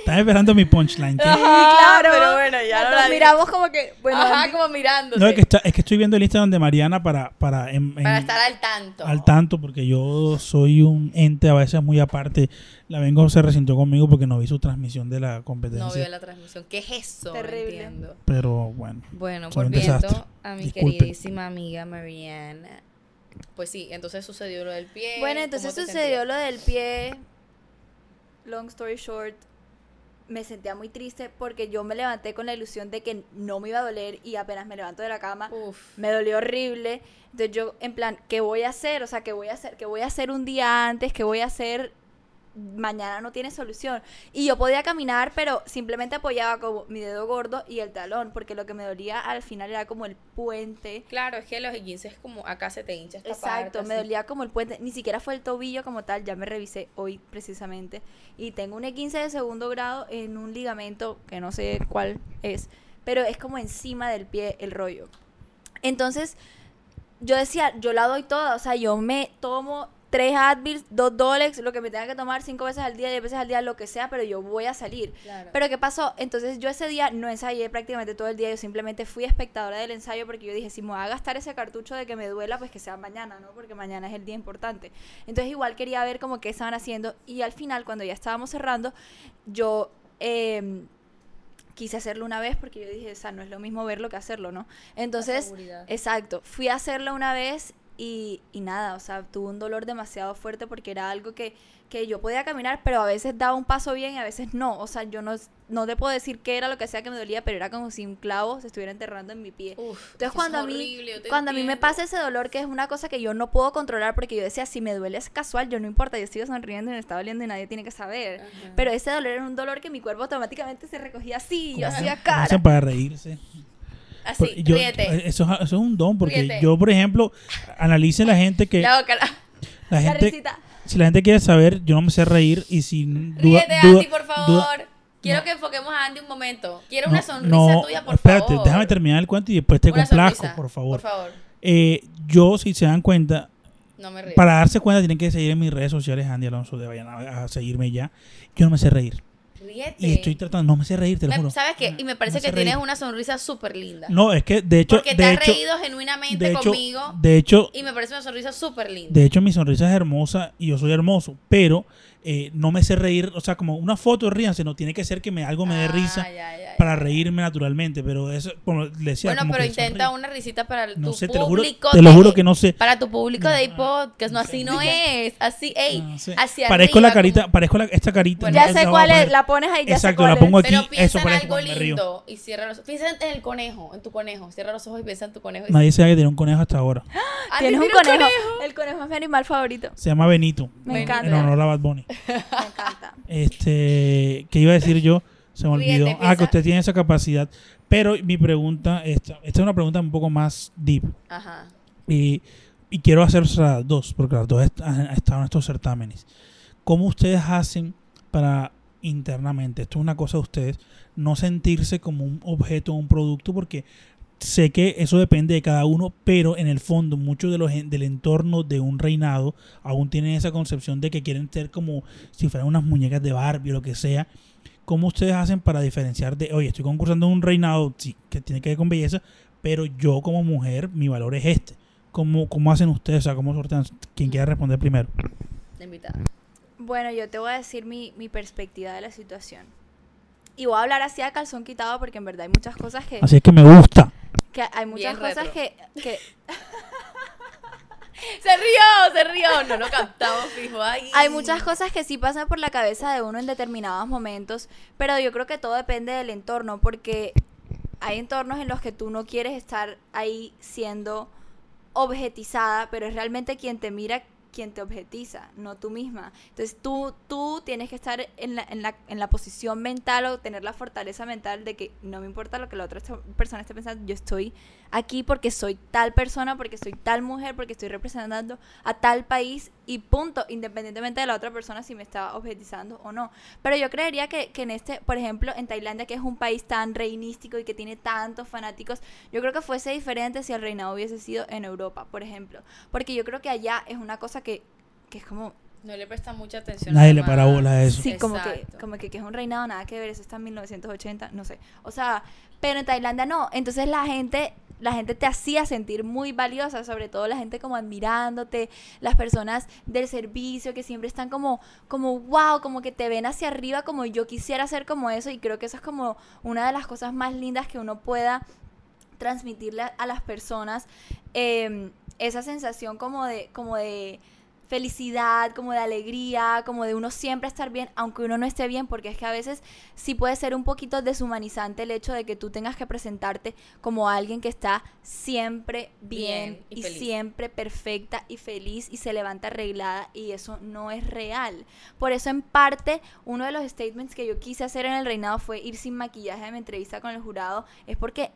estás esperando mi punchline ¿qué? claro. Pero bueno, ya no Nos la miramos como que, bueno, Ajá, como mirándose. no es que, está- es que estoy viendo el Instagram de Mariana para para, en- para en- estar al tanto. al tanto porque yo soy un ente a veces muy aparte. La vengo se resintió conmigo porque no vi su transmisión de la No competencia. veo la transmisión. ¿Qué es eso? No Terrible. entiendo. Pero bueno, Bueno, volviendo desastre. a mi Disculpen. queridísima amiga Mariana. Pues sí, entonces sucedió lo del pie. Bueno, entonces ¿cómo te sucedió sentías? lo del pie. Long story short, me sentía muy triste porque yo me levanté con la ilusión de que no me iba a doler y apenas me levanto de la cama Uf. me dolió horrible. Entonces yo en plan, ¿qué voy a hacer? O sea, ¿qué voy a hacer? ¿Qué voy a hacer un día antes? ¿Qué voy a hacer mañana no tiene solución. Y yo podía caminar, pero simplemente apoyaba como mi dedo gordo y el talón, porque lo que me dolía al final era como el puente. Claro, es que los 15 es como acá se te hincha esta Exacto, parte, me así. dolía como el puente, ni siquiera fue el tobillo como tal, ya me revisé hoy precisamente y tengo un E15 de segundo grado en un ligamento que no sé cuál es, pero es como encima del pie el rollo. Entonces, yo decía, yo la doy toda, o sea, yo me tomo tres Advil, dos Dolex, lo que me tenga que tomar cinco veces al día, diez veces al día, lo que sea, pero yo voy a salir. Claro. Pero ¿qué pasó? Entonces yo ese día no ensayé prácticamente todo el día, yo simplemente fui espectadora del ensayo porque yo dije, si me voy a gastar ese cartucho de que me duela, pues que sea mañana, ¿no? Porque mañana es el día importante. Entonces igual quería ver como qué estaban haciendo y al final, cuando ya estábamos cerrando, yo... eh, quise hacerlo una vez porque yo dije, o sea, no es lo mismo verlo que hacerlo, ¿no? Entonces, exacto, fui a hacerlo una vez y, y nada, o sea, tuve un dolor demasiado fuerte porque era algo que, que yo podía caminar, pero a veces daba un paso bien y a veces no. O sea, yo no, no te puedo decir qué era lo que sea que me dolía, pero era como si un clavo se estuviera enterrando en mi pie. Uf, Entonces cuando es a mí cuando a mí me pasa ese dolor que es una cosa que yo no puedo controlar porque yo decía si me duele es casual, yo no importa, yo sigo sonriendo y me está doliendo y nadie tiene que saber. Ajá. Pero ese dolor era un dolor que mi cuerpo automáticamente se recogía así y yo ¿Cómo hacía cara. para reírse? Así, yo- ríete. eh, eso, es- eso es un don, porque Ríete. yo, por ejemplo, analice la gente que... La boca, la- La gente, si la gente quiere saber, yo no me sé reír y si duda... Ríete, duda- Andy, por favor. duda- Quiero no. que enfoquemos a Andy un momento. Quiero no, una sonrisa no, tuya, por espérate, favor. déjame terminar el cuento y después te sonrisa, por favor. Por favor. Eh, yo, si se dan cuenta, No me río. para darse cuenta tienen que seguir en mis redes sociales, Andy Alonso, de vayan a, a seguirme ya. Yo no me sé reír. Ríete. Y estoy tratando, no me sé reír, te lo juro. ¿Sabes qué? Y me parece No que tienes reír. una sonrisa súper linda. No, es que de hecho... Porque te de has hecho, reído genuinamente de hecho, conmigo. de hecho, Y me parece una sonrisa súper linda. De hecho, mi sonrisa es hermosa y yo soy hermoso, pero eh, no me sé reír, o sea, como una foto, ríanse, no tiene que ser que me, algo me dé Ah, risa ya, ya, ya. para reírme naturalmente, pero eso, como le decía, Bueno, como pero intenta sonríe. una risita para No tu sé, te lo juro, público. te lo de- juro que no sé. Para tu público de iPodcast. No, así no es. Así, ey, No sé. hacia Parezco arriba, la carita, como- parezco la, esta carita. Bueno, Ya ¿no? sé cuál es, la pones ahí, ya Exacto, sé la pongo es. aquí. Pero piensa eso en parece algo lindo y cierra los ojos. Piensa en el conejo, en tu conejo. Cierra los ojos y piensa en tu conejo. Nadie sabe que tiene un conejo hasta ahora. Andy, Tienes un conejo. El conejo es mi animal favorito. Se llama Benito. Me encanta. En honor a Bad Bunny. Me encanta. Este, ¿qué iba a decir yo? Se me Ríete, olvidó. Ah, que usted tiene esa capacidad. Pero mi pregunta, esta, esta es una pregunta un poco más deep. Ajá. Y, y quiero hacer las dos, porque las dos est- han estado en estos certámenes. ¿Cómo ustedes hacen para internamente, esto es una cosa de ustedes, no sentirse como un objeto o un producto? Porque sé que eso depende de cada uno, pero en el fondo muchos de los del entorno de un reinado aún tienen esa concepción de que quieren ser como si fueran unas muñecas de Barbie o lo que sea. ¿Cómo ustedes hacen para diferenciar de, oye, estoy concursando en un reinado, sí, que tiene que ver con belleza, pero yo como mujer, mi valor es este? ¿Cómo, cómo hacen ustedes? O sea, ¿cómo sortean? Quien quiera responder primero. La invitada. Bueno, yo te voy a decir mi, mi perspectiva de la situación. Y voy a hablar así a calzón quitado porque en verdad hay muchas cosas que, Así es que me gusta. Que hay muchas Bien cosas retro. que, que Se rió, se rió. No lo captamos, fijo. Ay. hay muchas cosas que sí pasan por la cabeza de uno en determinados momentos, pero yo creo que todo depende del entorno porque hay entornos en los que tú no quieres estar ahí siendo objetizada, pero es realmente quien te mira quien te objetiza, no tú misma. Entonces tú, tú tienes que estar en la, en, la, en la posición mental o tener la fortaleza mental de que no me importa lo que la otra persona esté pensando, yo estoy aquí porque soy tal persona, porque soy tal mujer, porque estoy representando a tal país y punto, independientemente de la otra persona si me está objetizando o no. Pero yo creería que, que en este, por ejemplo, en Tailandia, que es un país tan reinístico y que tiene tantos fanáticos, yo creo que fuese diferente si el reinado hubiese sido en Europa, por ejemplo. Porque yo creo que allá es una cosa que, que es como, No le presta mucha atención. Nadie a le lo para más. bola a eso. sí, como que, como que, que es un reinado, nada que ver, eso está en 1980, no sé. O sea, pero en Tailandia no. Entonces la gente, la gente te hacía sentir muy valiosa, sobre todo la gente como admirándote, las personas del servicio que siempre están como, como wow, como que te ven hacia arriba, como yo quisiera ser como eso, y creo que eso es como una de las cosas más lindas que uno pueda transmitirle a, las personas. eh, esa sensación como de, como de felicidad, como de alegría, como de uno siempre estar bien, aunque uno no esté bien, porque es que a veces sí puede ser un poquito deshumanizante el hecho de que tú tengas que presentarte como alguien que está siempre bien, Bien y y, siempre perfecta y feliz y se levanta arreglada y eso no es real. Por eso en parte uno de los statements que yo quise hacer en el reinado fue ir sin maquillaje de mi entrevista con el jurado, es porque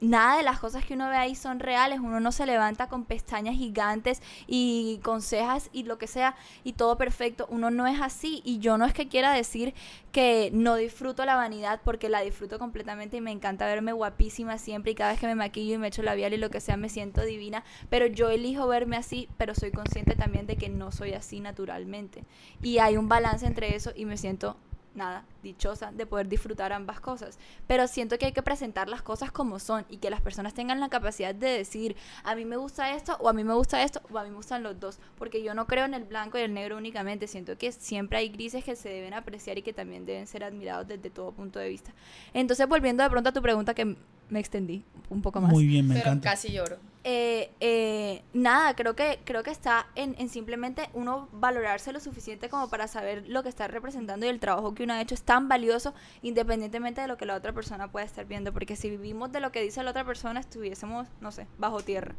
nada de las cosas que uno ve ahí son reales. Uno no se levanta con pestañas gigantes y con cejas y lo que sea y todo perfecto. Uno no es así. Y yo no es que quiera decir que no disfruto la vanidad porque la disfruto completamente y me encanta verme guapísima siempre y cada vez que me maquillo y me echo labial y lo que sea me siento divina. Pero yo elijo verme así, pero soy consciente también de que no soy así naturalmente. Y hay un balance entre eso y me siento nada, dichosa de poder disfrutar ambas cosas. Pero siento que hay que presentar las cosas como son y que las personas tengan la capacidad de decir, a mí me gusta esto, o a mí me gusta esto, o a mí me gustan los dos. Porque yo no creo en el blanco y el negro únicamente. Siento que siempre hay grises que se deben apreciar y que también deben ser admirados desde todo punto de vista. Entonces, volviendo de pronto a tu pregunta, que me extendí un poco más. Muy bien, me Pero encanta. casi lloro. Eh, eh, nada, creo que, creo que está en, en simplemente uno valorarse lo suficiente como para saber lo que está representando y el trabajo que uno ha hecho es tan valioso independientemente de lo que la otra persona pueda estar viendo. Porque si vivimos de lo que dice la otra persona, estuviésemos, no sé, bajo tierra.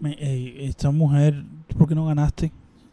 Me- eh, esta mujer, ¿tú ¿por qué no ganaste?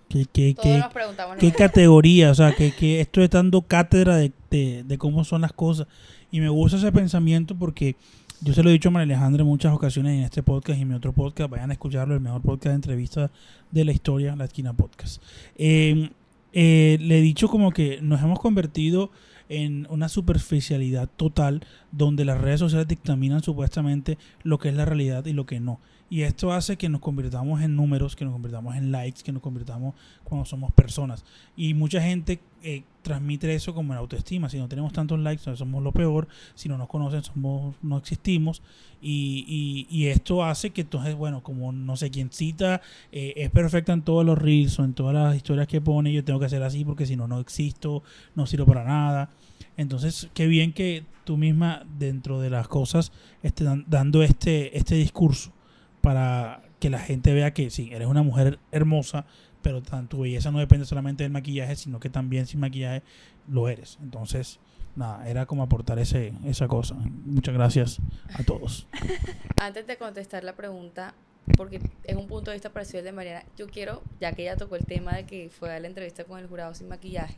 ¿Qué, qué, Todos qué, nos preguntamos. qué categoría? O sea, que, que esto es dando cátedra de, de- de cómo son las cosas. Y me gusta ese pensamiento porque yo se lo he dicho a María Alejandra en muchas ocasiones en este podcast y en mi otro podcast. Vayan a escucharlo, el mejor podcast de entrevistas de la historia, La Esquina Podcast. Eh, eh, le he dicho como que nos hemos convertido en una superficialidad total donde las redes sociales dictaminan supuestamente lo que es la realidad y lo que no. Y esto hace que nos convirtamos en números, que nos convirtamos en likes, que nos convirtamos cuando somos personas. Y mucha gente eh, transmite eso como en autoestima. Si no tenemos tantos likes, entonces somos lo peor. Si no nos conocen, somos, no existimos. Y, y- y esto hace que entonces, bueno, como no sé quién cita, eh, es perfecta en todos los reels o en todas las historias que pone, yo tengo que hacer así porque si no, no existo, no sirvo para nada. Entonces, qué bien que tú misma, dentro de las cosas, estés dan- dando este, este discurso para que la gente vea que sí, eres una mujer hermosa, pero tu belleza no depende solamente del maquillaje, sino que también sin maquillaje lo eres. Entonces, nada, era como aportar ese, esa cosa. Muchas gracias a todos. Antes de contestar la pregunta, porque es un punto de vista parecido al de Mariana, yo quiero, ya que ella tocó el tema de que fue a la entrevista con el jurado sin maquillaje,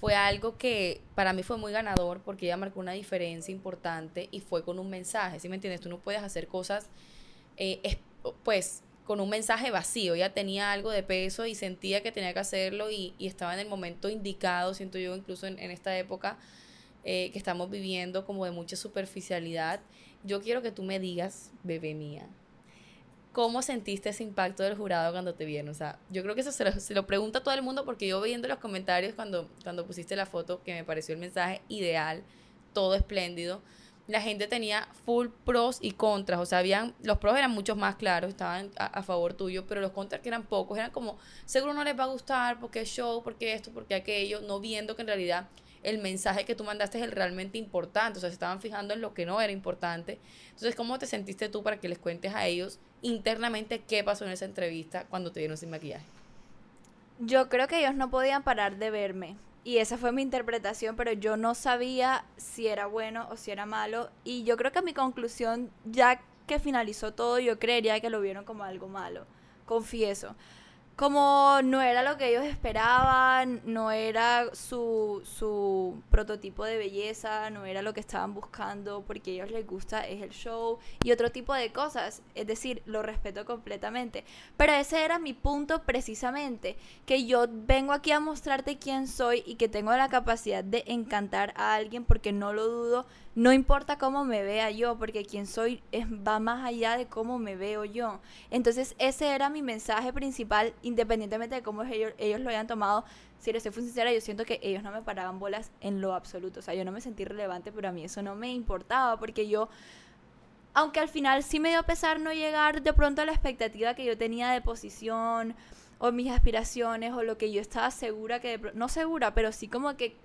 fue algo que para mí fue muy ganador porque ella marcó una diferencia importante y fue con un mensaje, ¿sí me entiendes? Tú no puedes hacer cosas, eh, es- pues, con un mensaje vacío. Ella tenía algo de peso y sentía que tenía que hacerlo y, estaba en el momento indicado, siento yo, incluso en, esta época eh, que estamos viviendo como de mucha superficialidad. Yo quiero que tú me digas, bebé mía, ¿cómo sentiste ese impacto del jurado cuando te vieron? O sea, yo creo que eso se lo, se pregunta todo el mundo porque yo viendo los comentarios cuando, cuando pusiste la foto, que me pareció el mensaje ideal, todo espléndido, la gente tenía full pros y contras, o sea, habían, los pros eran muchos más claros, estaban a, favor tuyo, pero los contras que eran pocos, eran como, seguro no les va a gustar, porque show, porque esto, porque aquello, no viendo que en realidad el mensaje que tú mandaste es el realmente importante, o sea, se estaban fijando en lo que no era importante. Entonces, ¿cómo te sentiste tú para que les cuentes a ellos internamente qué pasó en esa entrevista cuando te vieron sin maquillaje? Yo creo que ellos no podían parar de verme. Y esa fue mi interpretación, pero yo no sabía si era bueno o si era malo. Y yo creo que mi conclusión, ya que finalizó todo, yo creería que lo vieron como algo malo. Confieso. Como no era lo que ellos esperaban, no era su, su prototipo de belleza, no era lo que estaban buscando, porque a ellos les gusta es el show y otro tipo de cosas. Es decir, lo respeto completamente. Pero ese era mi punto precisamente, que yo vengo aquí a mostrarte quién soy y que tengo la capacidad de encantar a alguien porque no lo dudo, no importa cómo me vea yo, porque quien soy es, va más allá de cómo me veo yo. Entonces ese era mi mensaje principal, independientemente de cómo ellos, ellos lo hayan tomado. Si les soy sincera, yo siento que ellos no me paraban bolas en lo absoluto. O sea, yo no me sentí relevante, pero a mí eso no me importaba porque yo aunque al final sí me dio pesar no llegar de pronto a la expectativa que yo tenía de posición o mis aspiraciones o lo que yo estaba segura que de no segura, pero sí como que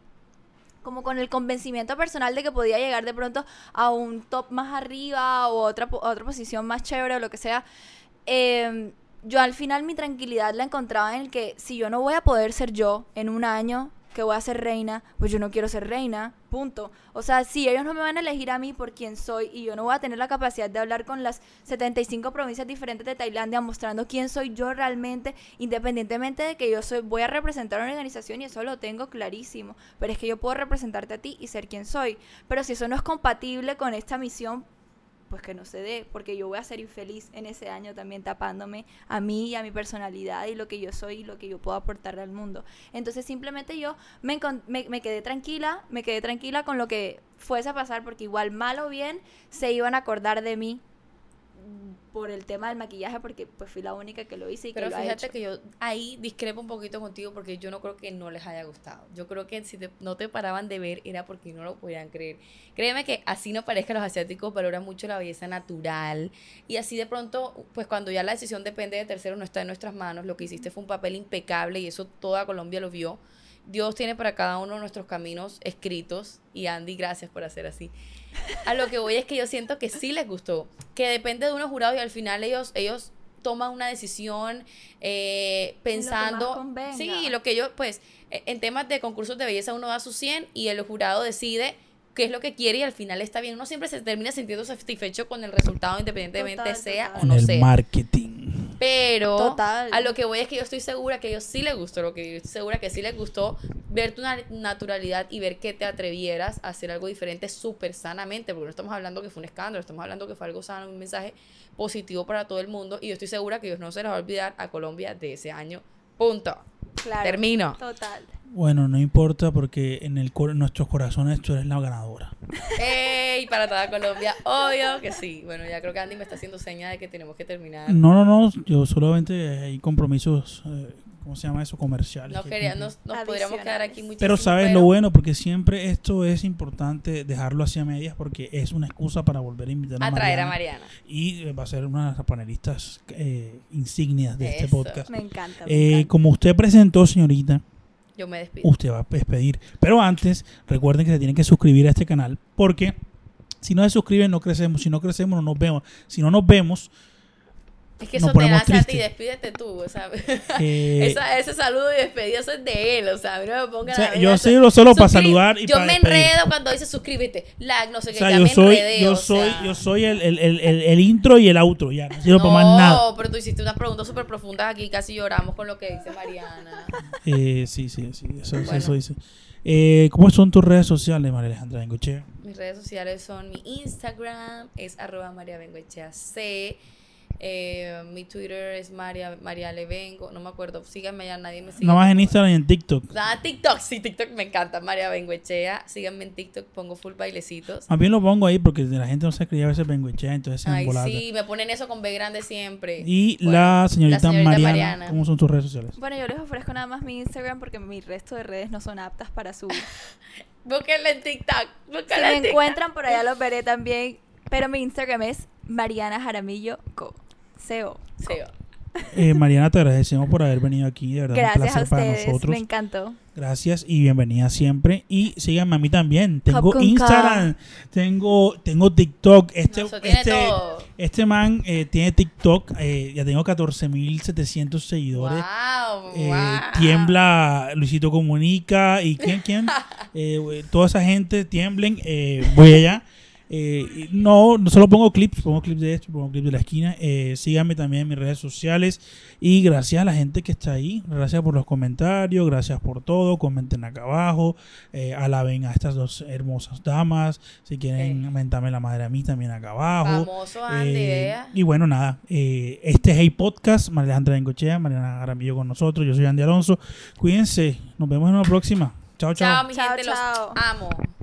como con el convencimiento personal de que podía llegar de pronto a un top más arriba o otra a otra posición más chévere o lo que sea. Eh, yo al final mi tranquilidad la encontraba en el que si yo no voy a poder ser yo en un año que voy a ser reina, pues yo no quiero ser reina, punto. O sea, si ellos no me van a elegir a mí por quién soy y yo no voy a tener la capacidad de hablar con las 75 provincias diferentes de Tailandia mostrando quién soy yo realmente, independientemente de que yo soy voy a representar una organización y eso lo tengo clarísimo, pero es que yo puedo representarte a ti y ser quien soy. Pero si eso no es compatible con esta misión, pues que no se dé, porque yo voy a ser infeliz en ese año también tapándome a mí y a mi personalidad y lo que yo soy y lo que yo puedo aportarle al mundo. Entonces simplemente yo me, me, me, quedé tranquila, me quedé tranquila con lo que fuese a pasar, porque igual mal o bien se iban a acordar de mí por el tema del maquillaje porque pues fui la única que lo hice y Pero que lo fíjate que yo ahí discrepo un poquito contigo porque yo no creo que no les haya gustado. Yo creo que si no te paraban de ver era porque no lo podían creer. Créeme que así no parezca los asiáticos valoran mucho la belleza natural y así de pronto pues cuando ya la decisión depende de terceros no está en nuestras manos, lo que hiciste fue un papel impecable y eso toda Colombia lo vio. Dios tiene para cada uno de nuestros caminos escritos y Andy, gracias por hacer así. A lo que voy es que yo siento que sí les gustó, que depende de unos jurados y al final ellos, ellos toman una decisión eh, pensando... sí, lo que ellos, pues, e, en temas de concursos de belleza uno da su 100 y el jurado decide qué es lo que quiere y al final está bien. Uno siempre se termina sintiendo satisfecho con el resultado independientemente sea o no en el marketing. Pero a lo que voy es que yo estoy segura que a ellos sí les gustó, lo que yo estoy segura que sí les gustó ver tu naturalidad y ver que te atrevieras a hacer algo diferente súper sanamente, porque no estamos hablando que fue un escándalo, estamos hablando que fue algo sano, un mensaje positivo para todo el mundo y yo estoy segura que ellos no se les va a olvidar a Colombia de ese año. Punto. Termino. Total. Bueno, no importa porque en el nuestros corazones tú eres la ganadora. ¡Ey! Para toda Colombia, obvio que sí. Bueno, ya creo que Andy me está haciendo seña de que tenemos que terminar. No, no, no. Yo solamente hay compromisos eh, ¿cómo se llama eso? Comercial. No quería, nos, podríamos quedar aquí muchísimo. Pero sabes lo bueno, porque siempre esto es importante dejarlo hacia medias porque es una excusa para volver a invitar a, a traer a Mariana. Y va a ser una de las panelistas eh, insignias de este podcast. Me encanta. Eh, como usted presentó, señorita. Yo me despido. Usted va a despedir. Pero antes, recuerden que se tienen que suscribir a este canal porque si no se suscriben no crecemos. Si no crecemos no nos vemos. Si no nos vemos es que eso te nace a ti, despídete tú, ¿sabes? Eh, ese saludo y despedida eso es de él, o sea, no me ponga o sea, Yo solo, solo para saludar y Yo me enredo cuando dice suscríbete, like, no sé qué, o sea, ya yo me soy, enredé, yo o soy, sea. yo soy el, el, el, el, intro y el outro, ya, no sirvo para más nada. No, pero tú hiciste una pregunta súper profunda aquí, casi lloramos con lo que dice Mariana. Eh, sí, sí, sí, eso, eso dice. Eh, ¿Cómo son tus redes sociales, María Alejandra Bengochea? Mis redes sociales son mi Instagram, es arroba María Bengochea C. Eh, mi Twitter es María, María Levengo, no me acuerdo, síganme ya, nadie me sigue. No más en Instagram y en TikTok. Ah, TikTok, sí, TikTok me encanta, María Benguechea, síganme en TikTok, pongo full bailecitos. A mí lo pongo ahí porque la gente no se escribe a veces Benguechea, entonces se Ay, sí, me ponen eso con B grande siempre. Y la, señorita Mariana, ¿cómo son tus redes sociales? Bueno, yo les ofrezco nada más mi Instagram porque mi resto de redes no son aptas para su... Búsquenla en TikTok, Si me encuentran por allá los veré también, pero mi Instagram es Mariana Jaramillo Co. SEO. SEO. Eh, Mariana, te agradecemos por haber venido aquí, de verdad. Gracias un placer a ustedes, para nosotros. me encantó. Gracias y bienvenida siempre. Y síganme a mí también. Tengo Instagram, tengo, tengo TikTok. Este, este, este man eh, tiene TikTok. Eh, ya tengo 14.700 seguidores. Wow, eh, Tiembla Luisito Comunica. ¿Y quién? quién? Eh, toda esa gente tiemblen. voy allá. Eh, no, no solo pongo clips, pongo clips de esto, pongo clips de la esquina. Eh, síganme también en mis redes sociales. Y gracias a la gente que está ahí. Gracias por los comentarios, gracias por todo. Comenten acá abajo. Eh, alaben a estas dos hermosas damas. Si quieren mentarme la madre a mí, también acá abajo. Famoso eh, y bueno, nada. Eh, este es Hey Podcast. María Alejandra Bengochea, Mariana Aramillo con nosotros. Yo soy Andy Alonso. Cuídense. Nos vemos en una próxima. Chao, chao. Chao, mi gente. Los amo.